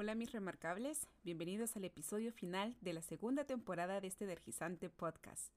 Hola mis remarcables, bienvenidos al episodio final de la segunda temporada de este energizante podcast.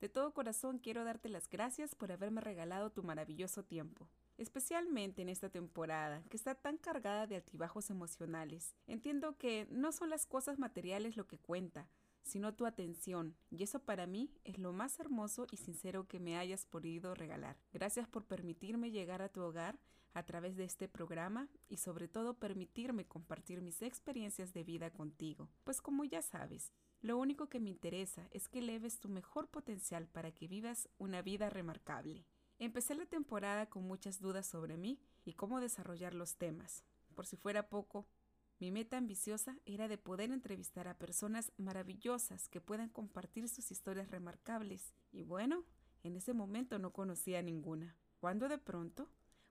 De todo corazón quiero darte las gracias por haberme regalado tu maravilloso tiempo, especialmente en esta temporada que está tan cargada de altibajos emocionales. Entiendo que no son las cosas materiales lo que cuenta, sino tu atención, y eso para mí es lo más hermoso y sincero que me hayas podido regalar. Gracias por permitirme llegar a tu hogar a través de este programa y sobre todo permitirme compartir mis experiencias de vida contigo, pues como ya sabes, lo único que me interesa es que eleves tu mejor potencial para que vivas una vida remarcable. Empecé la temporada con muchas dudas sobre mí y cómo desarrollar los temas. Por si fuera poco, mi meta ambiciosa era de poder entrevistar a personas maravillosas que puedan compartir sus historias remarcables. Y bueno, en ese momento no conocía ninguna. Cuando de pronto,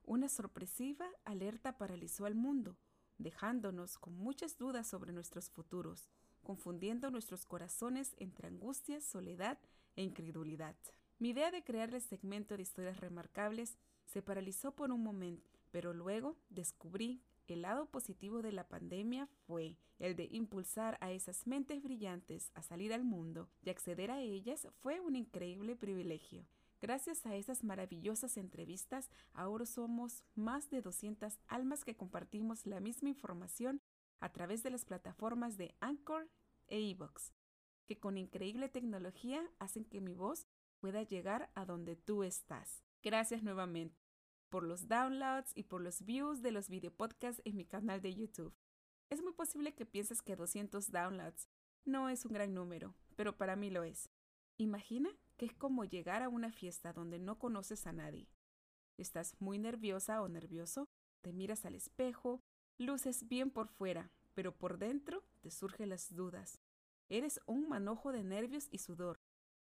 una sorpresiva alerta paralizó al mundo, dejándonos con muchas dudas sobre nuestros futuros, confundiendo nuestros corazones entre angustia, soledad e incredulidad. Mi idea de crear el segmento de historias remarcables se paralizó por un momento, pero luego descubrí el lado positivo de la pandemia fue el de impulsar a esas mentes brillantes a salir al mundo y acceder a ellas fue un increíble privilegio. Gracias a esas maravillosas entrevistas, ahora somos más de 200 almas que compartimos la misma información a través de las plataformas de Anchor e Evox, que con increíble tecnología hacen que mi voz pueda llegar a donde tú estás. Gracias nuevamente por los downloads y por los views de los videopodcasts en mi canal de YouTube. Es muy posible que pienses que 200 downloads no es un gran número, pero para mí lo es. Imagina que es como llegar a una fiesta donde no conoces a nadie. Estás muy nerviosa o nervioso, te miras al espejo, luces bien por fuera, pero por dentro te surgen las dudas. Eres un manojo de nervios y sudor.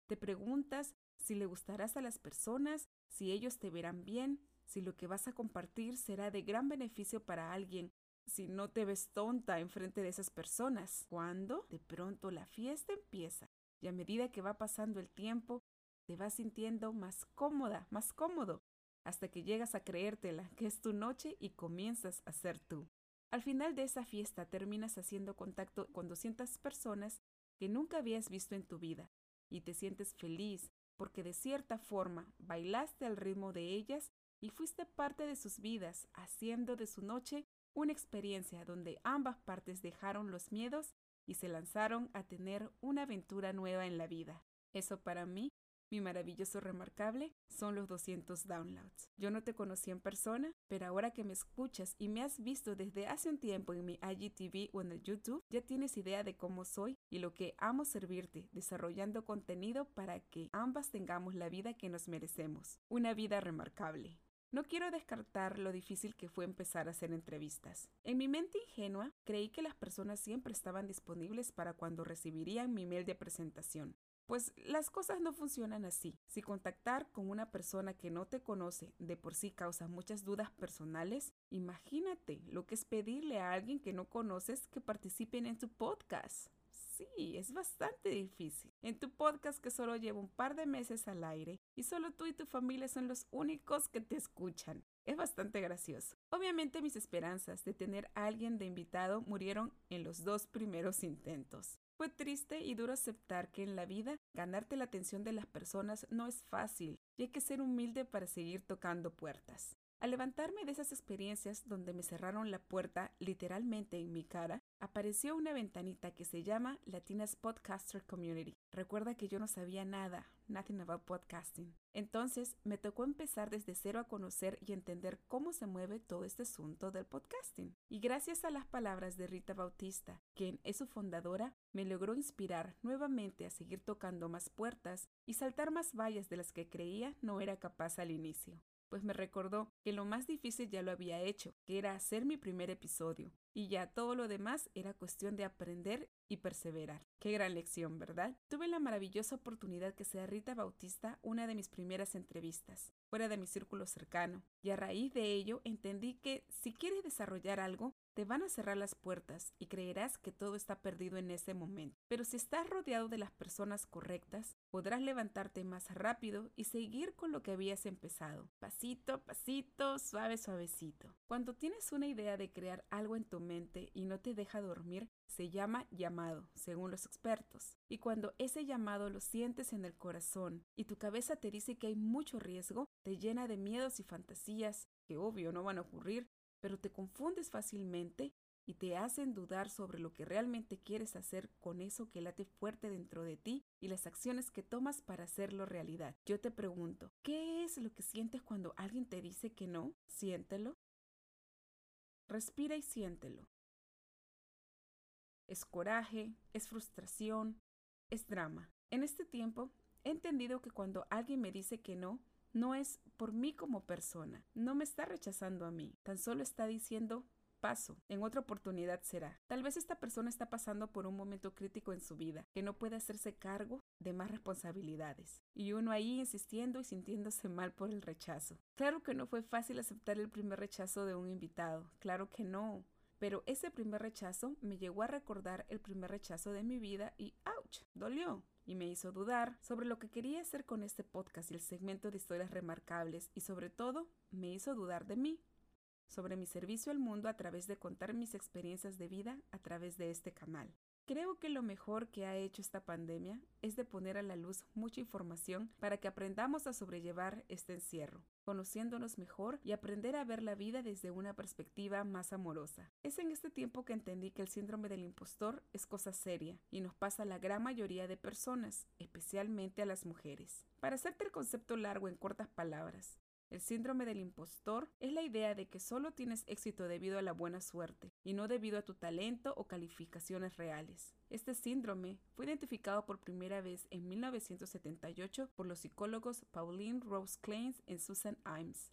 Te preguntas si le gustarás a las personas, si ellos te verán bien, si lo que vas a compartir será de gran beneficio para alguien, si no te ves tonta enfrente de esas personas. Cuando de pronto la fiesta empieza y a medida que va pasando el tiempo, te vas sintiendo más cómoda, más cómodo, hasta que llegas a creértela que es tu noche y comienzas a ser tú. Al final de esa fiesta terminas haciendo contacto con 200 personas que nunca habías visto en tu vida y te sientes feliz porque de cierta forma bailaste al ritmo de ellas y fuiste parte de sus vidas, haciendo de su noche una experiencia donde ambas partes dejaron los miedos y se lanzaron a tener una aventura nueva en la vida. Eso para mí, mi maravilloso remarcable, son los 200 downloads. Yo no te conocí en persona, pero ahora que me escuchas y me has visto desde hace un tiempo en mi IGTV o en el YouTube, ya tienes idea de cómo soy y lo que amo servirte, desarrollando contenido para que ambas tengamos la vida que nos merecemos. Una vida remarcable. No quiero descartar lo difícil que fue empezar a hacer entrevistas. En mi mente ingenua, creí que las personas siempre estaban disponibles para cuando recibirían mi mail de presentación. Pues las cosas no funcionan así. Si contactar con una persona que no te conoce de por sí causa muchas dudas personales, imagínate lo que es pedirle a alguien que no conoces que participen en tu podcast. Sí, es bastante difícil. En tu podcast que solo lleva un par de meses al aire y solo tú y tu familia son los únicos que te escuchan. Es bastante gracioso. Obviamente mis esperanzas de tener a alguien de invitado murieron en los dos primeros intentos. Fue triste y duro aceptar que en la vida ganarte la atención de las personas no es fácil y hay que ser humilde para seguir tocando puertas. Al levantarme de esas experiencias donde me cerraron la puerta literalmente en mi cara, apareció una ventanita que se llama Latinas Podcaster Community. Recuerda que yo no sabía nada, nothing about podcasting. Entonces me tocó empezar desde cero a conocer y entender cómo se mueve todo este asunto del podcasting. Y gracias a las palabras de Rita Bautista, quien es su fundadora, me logró inspirar nuevamente a seguir tocando más puertas y saltar más vallas de las que creía no era capaz al inicio pues me recordó que lo más difícil ya lo había hecho, que era hacer mi primer episodio, y ya todo lo demás era cuestión de aprender y perseverar. Qué gran lección, ¿verdad? Tuve la maravillosa oportunidad que sea Rita Bautista una de mis primeras entrevistas, fuera de mi círculo cercano, y a raíz de ello entendí que si quieres desarrollar algo, te van a cerrar las puertas y creerás que todo está perdido en ese momento. Pero si estás rodeado de las personas correctas, podrás levantarte más rápido y seguir con lo que habías empezado, pasito a pasito, suave, suavecito. Cuando tienes una idea de crear algo en tu mente y no te deja dormir, se llama llamado, según los expertos. Y cuando ese llamado lo sientes en el corazón y tu cabeza te dice que hay mucho riesgo, te llena de miedos y fantasías que obvio no van a ocurrir, pero te confundes fácilmente y te hacen dudar sobre lo que realmente quieres hacer con eso que late fuerte dentro de ti y las acciones que tomas para hacerlo realidad. Yo te pregunto, ¿qué es lo que sientes cuando alguien te dice que no? Siéntelo. Respira y siéntelo. Es coraje, es frustración, es drama. En este tiempo he entendido que cuando alguien me dice que no, no es por mí como persona, no me está rechazando a mí, tan solo está diciendo paso, en otra oportunidad será. Tal vez esta persona está pasando por un momento crítico en su vida, que no puede hacerse cargo de más responsabilidades. Y uno ahí insistiendo y sintiéndose mal por el rechazo. Claro que no fue fácil aceptar el primer rechazo de un invitado, claro que no. Pero ese primer rechazo me llegó a recordar el primer rechazo de mi vida y ¡ouch! dolió y me hizo dudar sobre lo que quería hacer con este podcast y el segmento de historias remarcables y sobre todo me hizo dudar de mí, sobre mi servicio al mundo a través de contar mis experiencias de vida a través de este canal. Creo que lo mejor que ha hecho esta pandemia es de poner a la luz mucha información para que aprendamos a sobrellevar este encierro, conociéndonos mejor y aprender a ver la vida desde una perspectiva más amorosa. Es en este tiempo que entendí que el síndrome del impostor es cosa seria y nos pasa a la gran mayoría de personas, especialmente a las mujeres. Para hacerte el concepto largo en cortas palabras, el síndrome del impostor es la idea de que solo tienes éxito debido a la buena suerte y no debido a tu talento o calificaciones reales. Este síndrome fue identificado por primera vez en 1978 por los psicólogos Pauline Rose Klein y Susan Imes.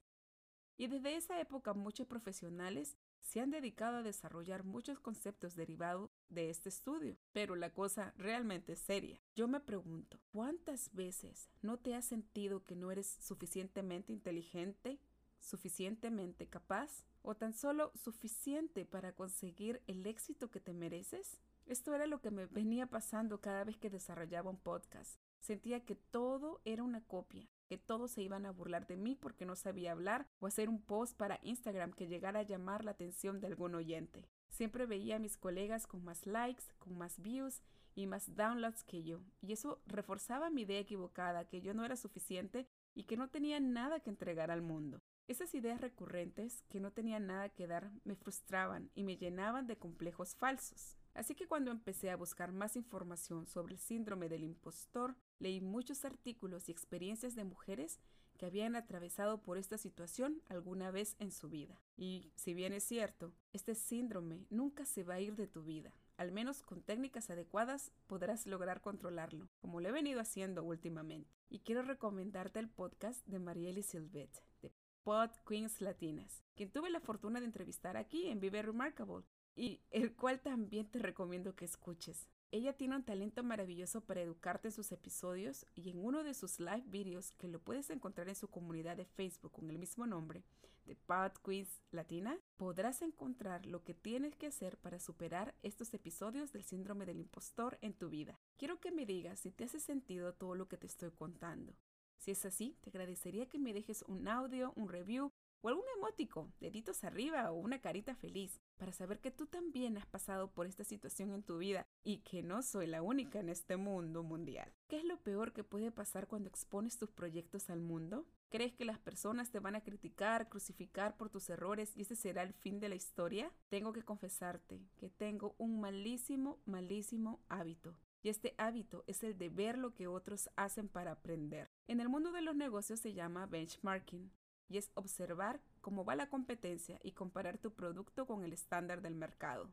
Y desde esa época muchos profesionales se han dedicado a desarrollar muchos conceptos derivados de este estudio, pero la cosa realmente es seria. Yo me pregunto, ¿cuántas veces no te has sentido que no eres suficientemente inteligente, suficientemente capaz o tan solo suficiente para conseguir el éxito que te mereces? Esto era lo que me venía pasando cada vez que desarrollaba un podcast. Sentía que todo era una copia, que todos se iban a burlar de mí porque no sabía hablar o hacer un post para Instagram que llegara a llamar la atención de algún oyente. Siempre veía a mis colegas con más likes, con más views y más downloads que yo, y eso reforzaba mi idea equivocada que yo no era suficiente y que no tenía nada que entregar al mundo. Esas ideas recurrentes que no tenían nada que dar me frustraban y me llenaban de complejos falsos. Así que cuando empecé a buscar más información sobre el síndrome del impostor, leí muchos artículos y experiencias de mujeres que habían atravesado por esta situación alguna vez en su vida. Y si bien es cierto, este síndrome nunca se va a ir de tu vida. Al menos con técnicas adecuadas podrás lograr controlarlo, como lo he venido haciendo últimamente. Y quiero recomendarte el podcast de Marielle Silvet, de Pod Queens Latinas, quien tuve la fortuna de entrevistar aquí en Vive Remarkable, y el cual también te recomiendo que escuches. Ella tiene un talento maravilloso para educarte en sus episodios y en uno de sus live videos que lo puedes encontrar en su comunidad de Facebook con el mismo nombre, de Pod Quiz Latina, podrás encontrar lo que tienes que hacer para superar estos episodios del síndrome del impostor en tu vida. Quiero que me digas si te hace sentido todo lo que te estoy contando. Si es así, te agradecería que me dejes un audio, un review o algún emótico, deditos arriba o una carita feliz, para saber que tú también has pasado por esta situación en tu vida y que no soy la única en este mundo mundial. ¿Qué es lo peor que puede pasar cuando expones tus proyectos al mundo? ¿Crees que las personas te van a criticar, crucificar por tus errores y ese será el fin de la historia? Tengo que confesarte que tengo un malísimo, malísimo hábito. Y este hábito es el de ver lo que otros hacen para aprender. En el mundo de los negocios se llama benchmarking y es observar cómo va la competencia y comparar tu producto con el estándar del mercado.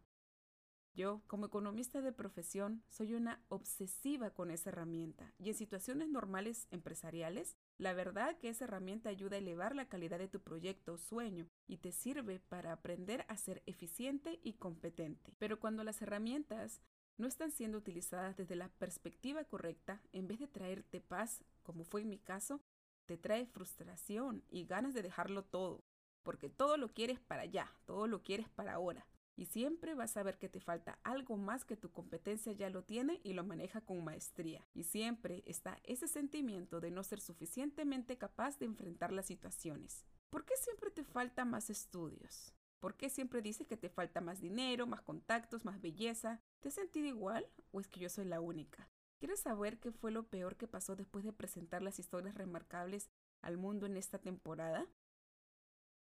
Yo, como economista de profesión, soy una obsesiva con esa herramienta y en situaciones normales empresariales, la verdad que esa herramienta ayuda a elevar la calidad de tu proyecto o sueño y te sirve para aprender a ser eficiente y competente. Pero cuando las herramientas no están siendo utilizadas desde la perspectiva correcta, en vez de traerte paz, como fue en mi caso, te trae frustración y ganas de dejarlo todo, porque todo lo quieres para allá, todo lo quieres para ahora. y siempre vas a ver que te falta algo más que tu competencia ya lo tiene y lo maneja con maestría. Y siempre está ese sentimiento de no ser suficientemente capaz de enfrentar las situaciones. ¿Por qué siempre te falta más estudios? ¿Por qué siempre dices que te falta más dinero, más contactos, más belleza? ¿Te has sentido igual o es que yo soy la única? ¿Quieres saber qué fue lo peor que pasó después de presentar las historias remarcables al mundo en esta temporada?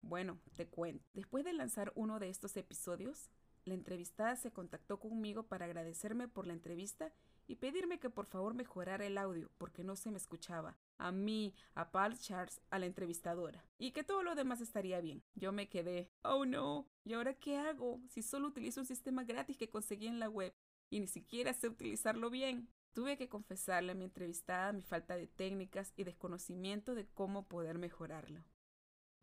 Bueno, te cuento. Después de lanzar uno de estos episodios, la entrevistada se contactó conmigo para agradecerme por la entrevista y pedirme que por favor mejorara el audio porque no se me escuchaba. A mí, a Paul Charles, a la entrevistadora. Y que todo lo demás estaría bien. Yo me quedé. Oh no. ¿Y ahora qué hago? Si solo utilizo un sistema gratis que conseguí en la web y ni siquiera sé utilizarlo bien. Tuve que confesarle a mi entrevistada mi falta de técnicas y desconocimiento de cómo poder mejorarlo.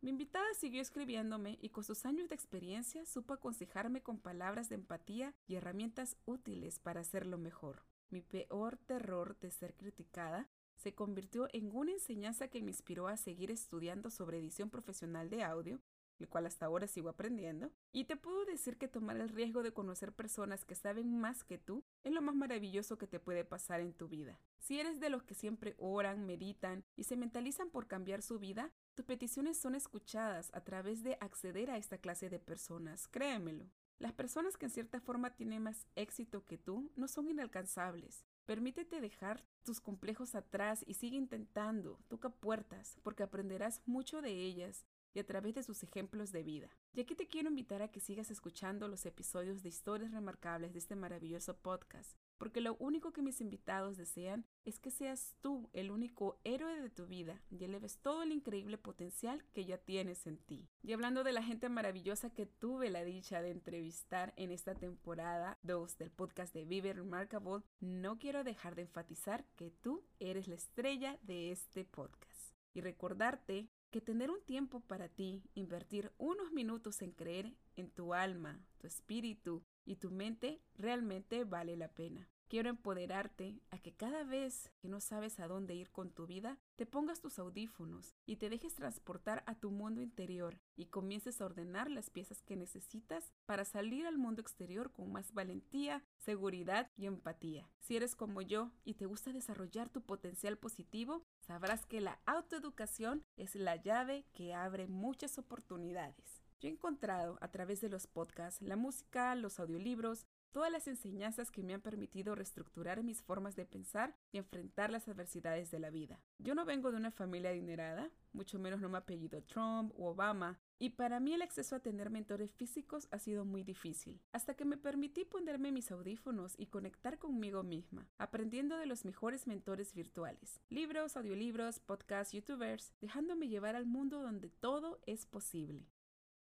Mi invitada siguió escribiéndome y con sus años de experiencia supo aconsejarme con palabras de empatía y herramientas útiles para hacerlo mejor. Mi peor terror de ser criticada se convirtió en una enseñanza que me inspiró a seguir estudiando sobre edición profesional de audio el cual hasta ahora sigo aprendiendo, y te puedo decir que tomar el riesgo de conocer personas que saben más que tú es lo más maravilloso que te puede pasar en tu vida. Si eres de los que siempre oran, meditan y se mentalizan por cambiar su vida, tus peticiones son escuchadas a través de acceder a esta clase de personas, créemelo. Las personas que en cierta forma tienen más éxito que tú no son inalcanzables. Permítete dejar tus complejos atrás y sigue intentando, toca puertas, porque aprenderás mucho de ellas y a través de sus ejemplos de vida. Y aquí te quiero invitar a que sigas escuchando los episodios de historias remarcables de este maravilloso podcast, porque lo único que mis invitados desean es que seas tú el único héroe de tu vida y eleves todo el increíble potencial que ya tienes en ti. Y hablando de la gente maravillosa que tuve la dicha de entrevistar en esta temporada 2 del podcast de Vive Remarkable, no quiero dejar de enfatizar que tú eres la estrella de este podcast. Y recordarte que tener un tiempo para ti, invertir unos minutos en creer en tu alma, tu espíritu y tu mente realmente vale la pena. Quiero empoderarte a que cada vez que no sabes a dónde ir con tu vida, te pongas tus audífonos y te dejes transportar a tu mundo interior y comiences a ordenar las piezas que necesitas para salir al mundo exterior con más valentía, seguridad y empatía. Si eres como yo y te gusta desarrollar tu potencial positivo, sabrás que la autoeducación es la llave que abre muchas oportunidades. Yo he encontrado a través de los podcasts, la música, los audiolibros, todas las enseñanzas que me han permitido reestructurar mis formas de pensar y enfrentar las adversidades de la vida. Yo no vengo de una familia adinerada, mucho menos no me apellido Trump o Obama, y para mí el acceso a tener mentores físicos ha sido muy difícil, hasta que me permití ponerme mis audífonos y conectar conmigo misma, aprendiendo de los mejores mentores virtuales, libros, audiolibros, podcasts, youtubers, dejándome llevar al mundo donde todo es posible.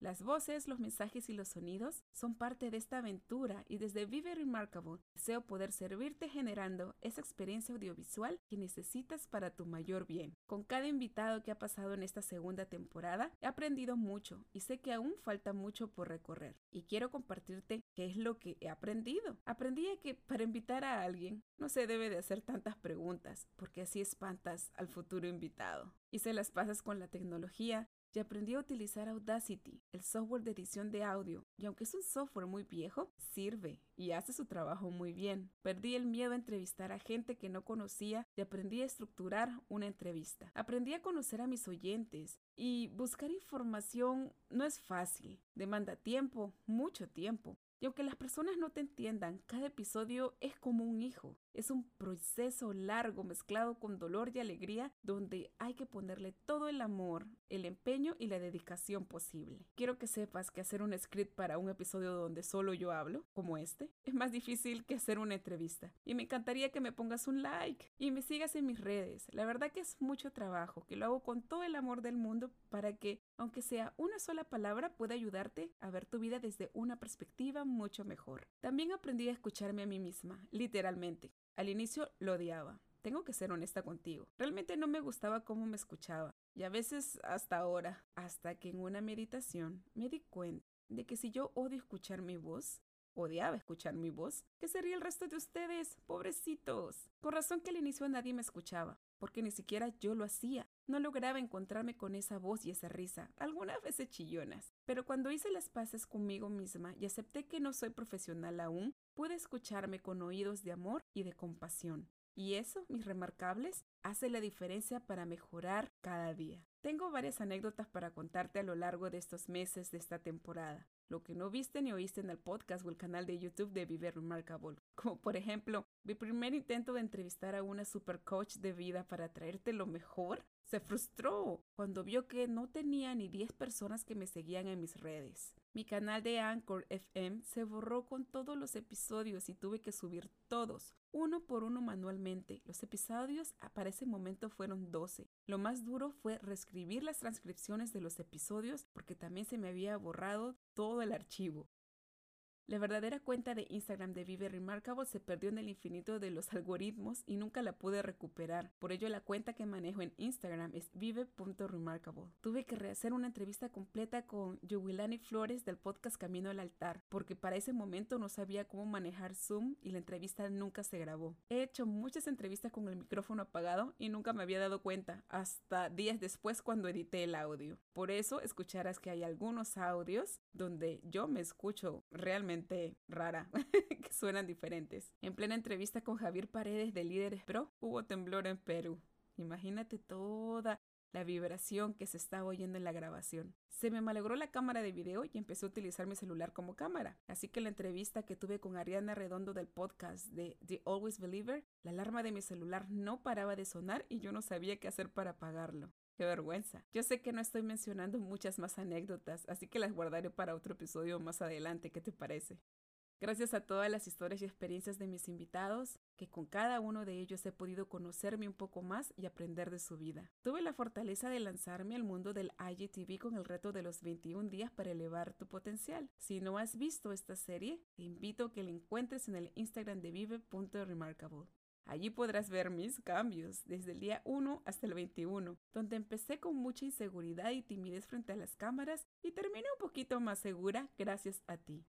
Las voces, los mensajes y los sonidos son parte de esta aventura y desde Vive Remarkable deseo poder servirte generando esa experiencia audiovisual que necesitas para tu mayor bien. Con cada invitado que ha pasado en esta segunda temporada he aprendido mucho y sé que aún falta mucho por recorrer. Y quiero compartirte qué es lo que he aprendido. Aprendí que para invitar a alguien no se debe de hacer tantas preguntas porque así espantas al futuro invitado. Y se las pasas con la tecnología y aprendí a utilizar Audacity, el software de edición de audio, y aunque es un software muy viejo, sirve y hace su trabajo muy bien. Perdí el miedo a entrevistar a gente que no conocía y aprendí a estructurar una entrevista. Aprendí a conocer a mis oyentes y buscar información no es fácil, demanda tiempo, mucho tiempo. Y aunque las personas no te entiendan, cada episodio es como un hijo. Es un proceso largo mezclado con dolor y alegría donde hay que ponerle todo el amor, el empeño y la dedicación posible. Quiero que sepas que hacer un script para un episodio donde solo yo hablo, como este, es más difícil que hacer una entrevista. Y me encantaría que me pongas un like y me sigas en mis redes. La verdad que es mucho trabajo, que lo hago con todo el amor del mundo para que, aunque sea una sola palabra, pueda ayudarte a ver tu vida desde una perspectiva mucho mejor. También aprendí a escucharme a mí misma, literalmente. Al inicio lo odiaba. Tengo que ser honesta contigo. Realmente no me gustaba cómo me escuchaba. Y a veces hasta ahora, hasta que en una meditación me di cuenta de que si yo odio escuchar mi voz, odiaba escuchar mi voz, ¿qué sería el resto de ustedes, pobrecitos? Con razón que al inicio nadie me escuchaba, porque ni siquiera yo lo hacía. No lograba encontrarme con esa voz y esa risa, algunas veces chillonas. Pero cuando hice las paces conmigo misma y acepté que no soy profesional aún, pude escucharme con oídos de amor y de compasión. Y eso, mis remarcables, hace la diferencia para mejorar cada día. Tengo varias anécdotas para contarte a lo largo de estos meses de esta temporada. Lo que no viste ni oíste en el podcast o el canal de YouTube de Vive Remarkable. Como por ejemplo, mi primer intento de entrevistar a una super coach de vida para traerte lo mejor se frustró cuando vio que no tenía ni 10 personas que me seguían en mis redes. Mi canal de Anchor FM se borró con todos los episodios y tuve que subir todos, uno por uno manualmente. Los episodios para ese momento fueron 12. Lo más duro fue reescribir las transcripciones de los episodios porque también se me había borrado todo el archivo. La verdadera cuenta de Instagram de Vive Remarkable se perdió en el infinito de los algoritmos y nunca la pude recuperar. Por ello la cuenta que manejo en Instagram es vive.remarkable. Tuve que rehacer una entrevista completa con Yuwilani Flores del podcast Camino al Altar, porque para ese momento no sabía cómo manejar Zoom y la entrevista nunca se grabó. He hecho muchas entrevistas con el micrófono apagado y nunca me había dado cuenta, hasta días después cuando edité el audio. Por eso escucharás que hay algunos audios donde yo me escucho realmente rara, que suenan diferentes. En plena entrevista con Javier Paredes de Líderes Pro, hubo temblor en Perú. Imagínate toda la vibración que se estaba oyendo en la grabación. Se me malogró la cámara de video y empecé a utilizar mi celular como cámara. Así que la entrevista que tuve con Ariana Redondo del podcast de The Always Believer, la alarma de mi celular no paraba de sonar y yo no sabía qué hacer para apagarlo. Qué vergüenza. Yo sé que no estoy mencionando muchas más anécdotas, así que las guardaré para otro episodio más adelante. ¿Qué te parece? Gracias a todas las historias y experiencias de mis invitados, que con cada uno de ellos he podido conocerme un poco más y aprender de su vida. Tuve la fortaleza de lanzarme al mundo del IGTV con el reto de los 21 días para elevar tu potencial. Si no has visto esta serie, te invito a que la encuentres en el Instagram de vive.remarkable. Allí podrás ver mis cambios desde el día 1 hasta el 21, donde empecé con mucha inseguridad y timidez frente a las cámaras y terminé un poquito más segura gracias a ti.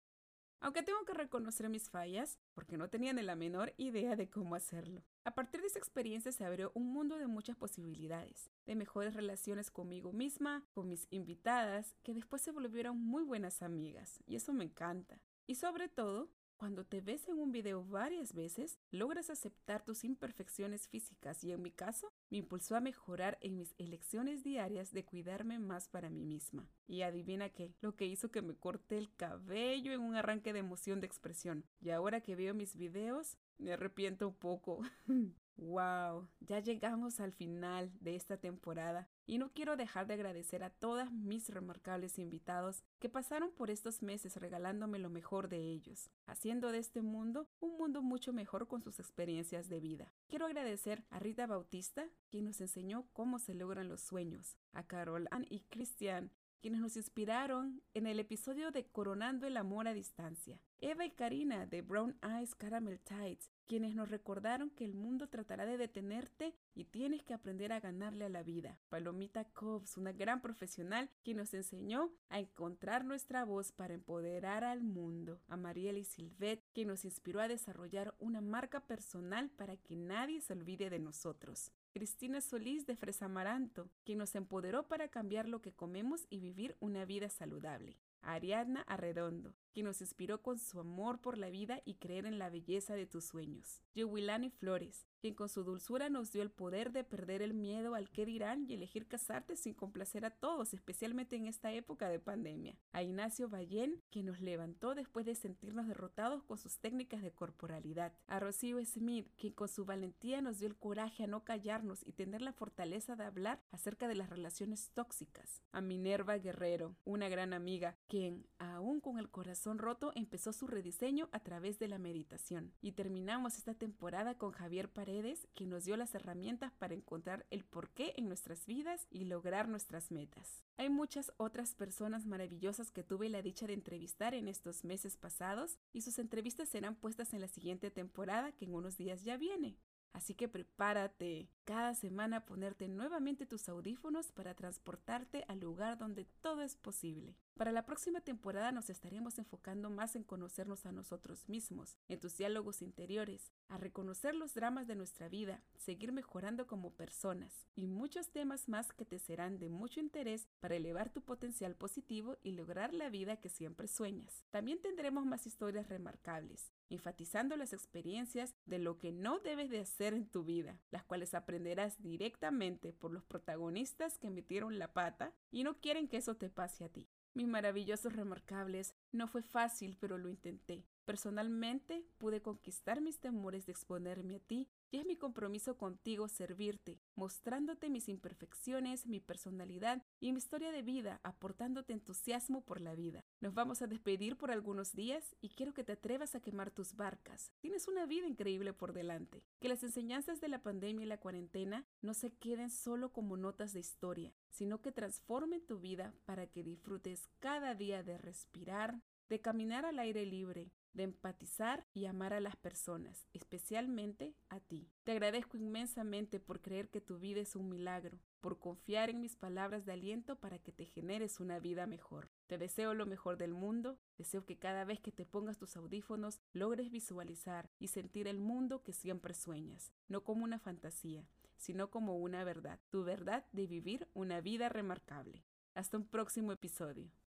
Aunque tengo que reconocer mis fallas, porque no tenía ni la menor idea de cómo hacerlo. A partir de esa experiencia se abrió un mundo de muchas posibilidades, de mejores relaciones conmigo misma, con mis invitadas, que después se volvieron muy buenas amigas, y eso me encanta. Y sobre todo, cuando te ves en un video varias veces, logras aceptar tus imperfecciones físicas y en mi caso, me impulsó a mejorar en mis elecciones diarias de cuidarme más para mí misma. Y adivina qué, lo que hizo que me corte el cabello en un arranque de emoción de expresión. Y ahora que veo mis videos, me arrepiento un poco. Wow, ya llegamos al final de esta temporada y no quiero dejar de agradecer a todas mis remarcables invitados que pasaron por estos meses regalándome lo mejor de ellos, haciendo de este mundo un mundo mucho mejor con sus experiencias de vida. Quiero agradecer a Rita Bautista, quien nos enseñó cómo se logran los sueños, a Carol Ann y Cristian, quienes nos inspiraron en el episodio de Coronando el Amor a Distancia. Eva y Karina de Brown Eyes Caramel Tides, quienes nos recordaron que el mundo tratará de detenerte y tienes que aprender a ganarle a la vida. Palomita Cobbs, una gran profesional, quien nos enseñó a encontrar nuestra voz para empoderar al mundo. A Mariela Silvet, quien nos inspiró a desarrollar una marca personal para que nadie se olvide de nosotros. Cristina Solís de Fresa Amaranto, quien nos empoderó para cambiar lo que comemos y vivir una vida saludable. Ariadna Arredondo, quien nos inspiró con su amor por la vida y creer en la belleza de tus sueños. Yewilani Flores, quien con su dulzura nos dio el poder de perder el miedo al que dirán y elegir casarte sin complacer a todos, especialmente en esta época de pandemia. A Ignacio Ballén, quien nos levantó después de sentirnos derrotados con sus técnicas de corporalidad. A Rocío Smith, quien con su valentía nos dio el coraje a no callarnos y tener la fortaleza de hablar acerca de las relaciones tóxicas. A Minerva Guerrero, una gran amiga, quien, aún con el corazón roto, empezó su rediseño a través de la meditación. Y terminamos esta temporada con Javier Paredes que nos dio las herramientas para encontrar el porqué en nuestras vidas y lograr nuestras metas. Hay muchas otras personas maravillosas que tuve la dicha de entrevistar en estos meses pasados y sus entrevistas serán puestas en la siguiente temporada que en unos días ya viene. Así que prepárate cada semana ponerte nuevamente tus audífonos para transportarte al lugar donde todo es posible. Para la próxima temporada nos estaremos enfocando más en conocernos a nosotros mismos, en tus diálogos interiores, a reconocer los dramas de nuestra vida, seguir mejorando como personas y muchos temas más que te serán de mucho interés para elevar tu potencial positivo y lograr la vida que siempre sueñas. También tendremos más historias remarcables, enfatizando las experiencias de lo que no debes de hacer en tu vida, las cuales aprenderás directamente por los protagonistas que metieron la pata y no quieren que eso te pase a ti. Mis maravillosos remarcables, no fue fácil, pero lo intenté. Personalmente pude conquistar mis temores de exponerme a ti y es mi compromiso contigo servirte, mostrándote mis imperfecciones, mi personalidad y mi historia de vida, aportándote entusiasmo por la vida. Nos vamos a despedir por algunos días y quiero que te atrevas a quemar tus barcas. Tienes una vida increíble por delante. Que las enseñanzas de la pandemia y la cuarentena no se queden solo como notas de historia, sino que transformen tu vida para que disfrutes cada día de respirar, de caminar al aire libre, de empatizar y amar a las personas, especialmente a ti. Te agradezco inmensamente por creer que tu vida es un milagro, por confiar en mis palabras de aliento para que te generes una vida mejor. Te deseo lo mejor del mundo, deseo que cada vez que te pongas tus audífonos logres visualizar y sentir el mundo que siempre sueñas, no como una fantasía, sino como una verdad, tu verdad de vivir una vida remarcable. Hasta un próximo episodio.